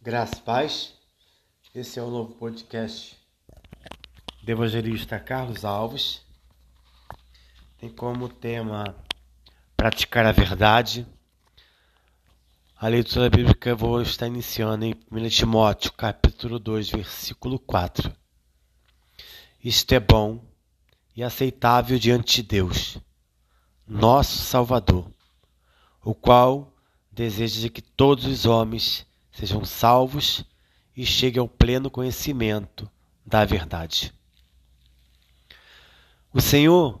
Graças paz. Esse é o novo podcast do evangelista Carlos Alves. Tem como tema praticar a verdade. A leitura bíblica vou estar iniciando em 1 Timóteo, capítulo 2, versículo 4. Isto é bom e aceitável diante de Deus, nosso Salvador, o qual deseja que todos os homens sejam salvos e cheguem ao pleno conhecimento da verdade. O Senhor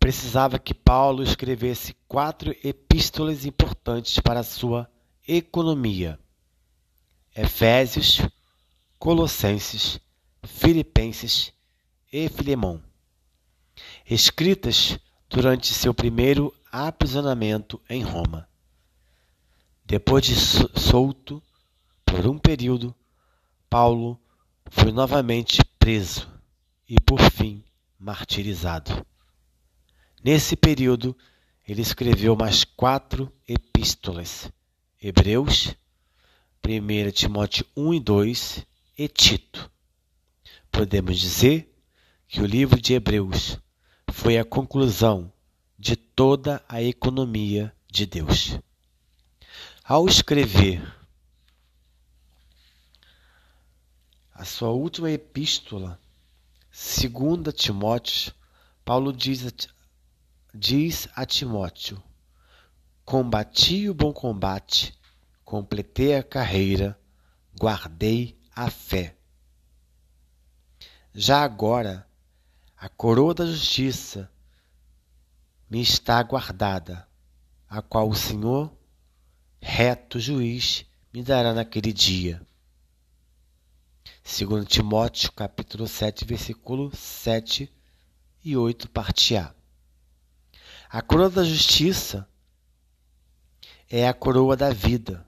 precisava que Paulo escrevesse quatro epístolas importantes para a sua economia: Efésios, Colossenses, Filipenses e Filemão, escritas durante seu primeiro aprisionamento em Roma. Depois de solto por um período, Paulo foi novamente preso e, por fim, martirizado. Nesse período, ele escreveu mais quatro epístolas: Hebreus, 1 Timóteo 1 e 2 e Tito. Podemos dizer que o livro de Hebreus foi a conclusão de toda a economia de Deus. Ao escrever a sua última epístola, segunda Timóteo, Paulo diz a, diz a Timóteo: Combati o bom combate, completei a carreira, guardei a fé. Já agora, a coroa da justiça me está guardada, a qual o Senhor reto juiz me dará naquele dia. Segundo Timóteo, capítulo 7, versículo 7 e 8, parte A. A coroa da justiça é a coroa da vida,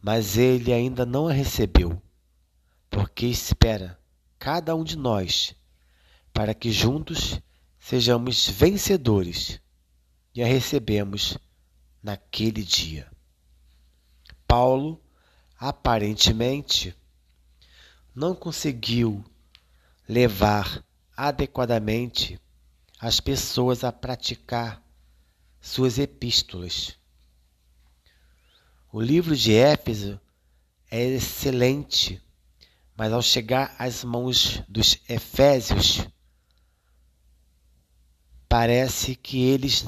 mas ele ainda não a recebeu, porque espera cada um de nós para que juntos sejamos vencedores e a recebemos naquele dia. Paulo, aparentemente, não conseguiu levar adequadamente as pessoas a praticar suas epístolas. O livro de Éfeso é excelente, mas ao chegar às mãos dos Efésios, parece que eles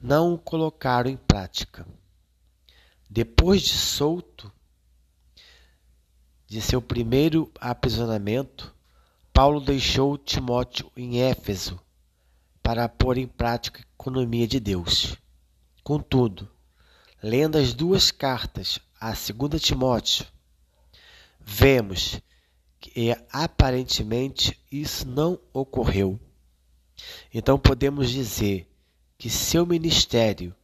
não o colocaram em prática. Depois de solto de seu primeiro aprisionamento, Paulo deixou Timóteo em Éfeso para pôr em prática a economia de Deus. Contudo, lendo as duas cartas a 2 Timóteo, vemos que aparentemente isso não ocorreu. Então podemos dizer que seu ministério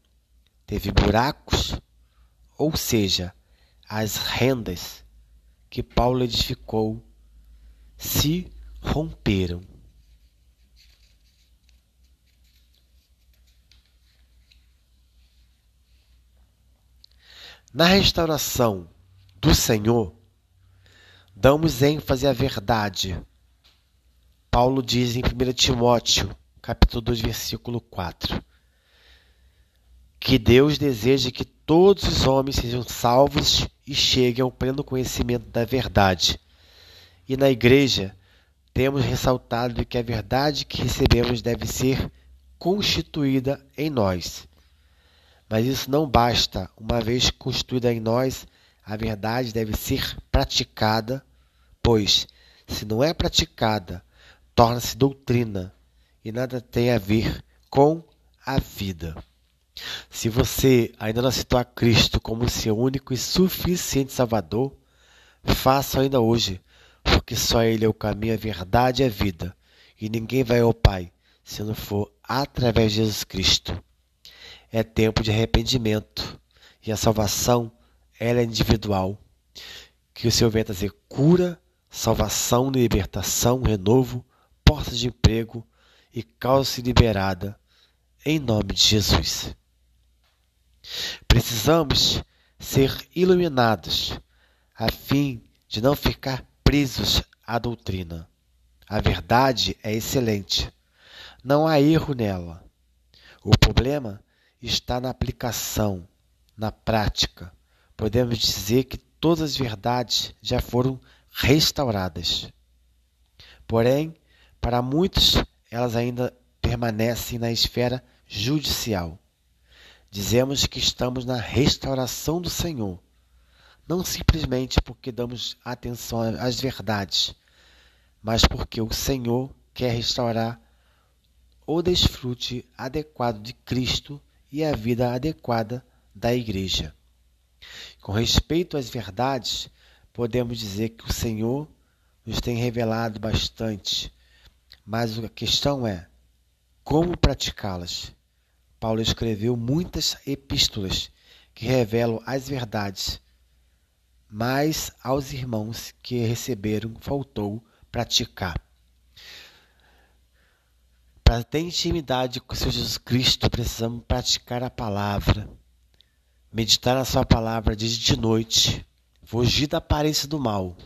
teve buracos ou seja, as rendas que Paulo edificou se romperam. Na restauração do Senhor, damos ênfase à verdade. Paulo diz em 1 Timóteo, capítulo 2, versículo 4, que Deus deseja que todos os homens sejam salvos e cheguem ao pleno conhecimento da verdade. E na igreja temos ressaltado que a verdade que recebemos deve ser constituída em nós. Mas isso não basta, uma vez constituída em nós, a verdade deve ser praticada, pois, se não é praticada, torna-se doutrina e nada tem a ver com a vida. Se você ainda não aceitou a Cristo como seu único e suficiente Salvador, faça ainda hoje, porque só Ele é o caminho, a verdade e a vida, e ninguém vai ao Pai se não for através de Jesus Cristo. É tempo de arrependimento e a salvação ela é individual. Que o Senhor venha trazer cura, salvação, libertação, renovo, portas de emprego e causa-se liberada. Em nome de Jesus. Precisamos ser iluminados a fim de não ficar presos à doutrina. A verdade é excelente. Não há erro nela. O problema está na aplicação, na prática. Podemos dizer que todas as verdades já foram restauradas. Porém, para muitos, elas ainda permanecem na esfera judicial. Dizemos que estamos na restauração do Senhor, não simplesmente porque damos atenção às verdades, mas porque o Senhor quer restaurar o desfrute adequado de Cristo e a vida adequada da Igreja. Com respeito às verdades, podemos dizer que o Senhor nos tem revelado bastante, mas a questão é como praticá-las. Paulo escreveu muitas epístolas que revelam as verdades, mas aos irmãos que receberam faltou praticar. Para ter intimidade com o Senhor Jesus Cristo, precisamos praticar a palavra, meditar na Sua palavra dia e de noite, fugir da aparência do mal.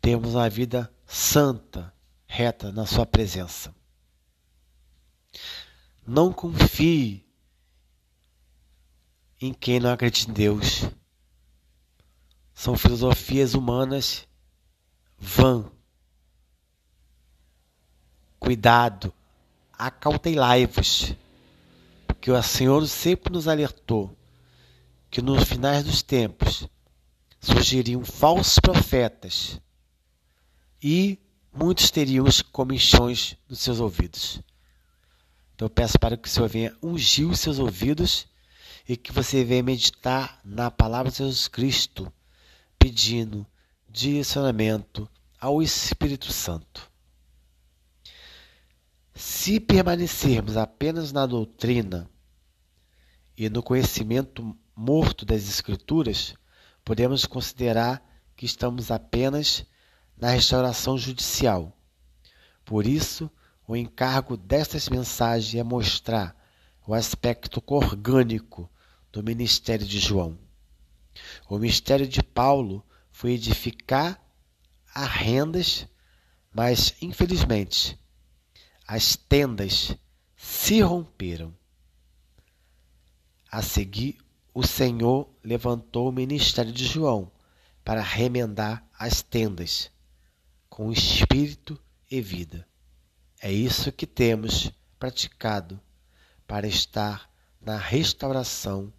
Temos uma vida santa, reta na Sua presença. Não confie em quem não acredita em Deus. São filosofias humanas vã. Cuidado, acautelai-vos, porque o Senhor sempre nos alertou que nos finais dos tempos surgiriam falsos profetas e muitos teriam os comichões nos seus ouvidos. Então eu peço para que o Senhor venha ungir os seus ouvidos e que você venha meditar na palavra de Jesus Cristo, pedindo direcionamento ao Espírito Santo. Se permanecermos apenas na doutrina e no conhecimento morto das Escrituras, podemos considerar que estamos apenas na restauração judicial. Por isso, o encargo destas mensagens é mostrar o aspecto orgânico do ministério de João. O ministério de Paulo foi edificar a rendas, mas infelizmente as tendas se romperam. A seguir, o Senhor levantou o ministério de João para remendar as tendas com espírito e vida. É isso que temos praticado para estar na restauração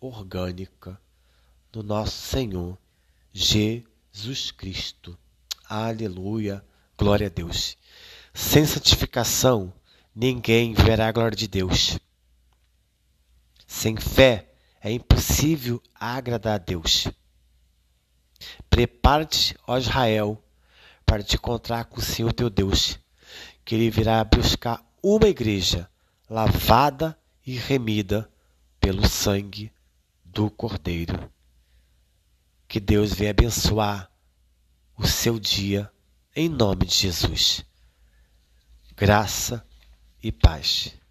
orgânica do nosso Senhor Jesus Cristo. Aleluia, glória a Deus. Sem santificação, ninguém verá a glória de Deus. Sem fé, é impossível agradar a Deus. Prepara-te, ó Israel, para te encontrar com o Senhor teu Deus que ele virá buscar uma igreja lavada e remida pelo sangue do Cordeiro. Que Deus venha abençoar o seu dia em nome de Jesus. Graça e paz.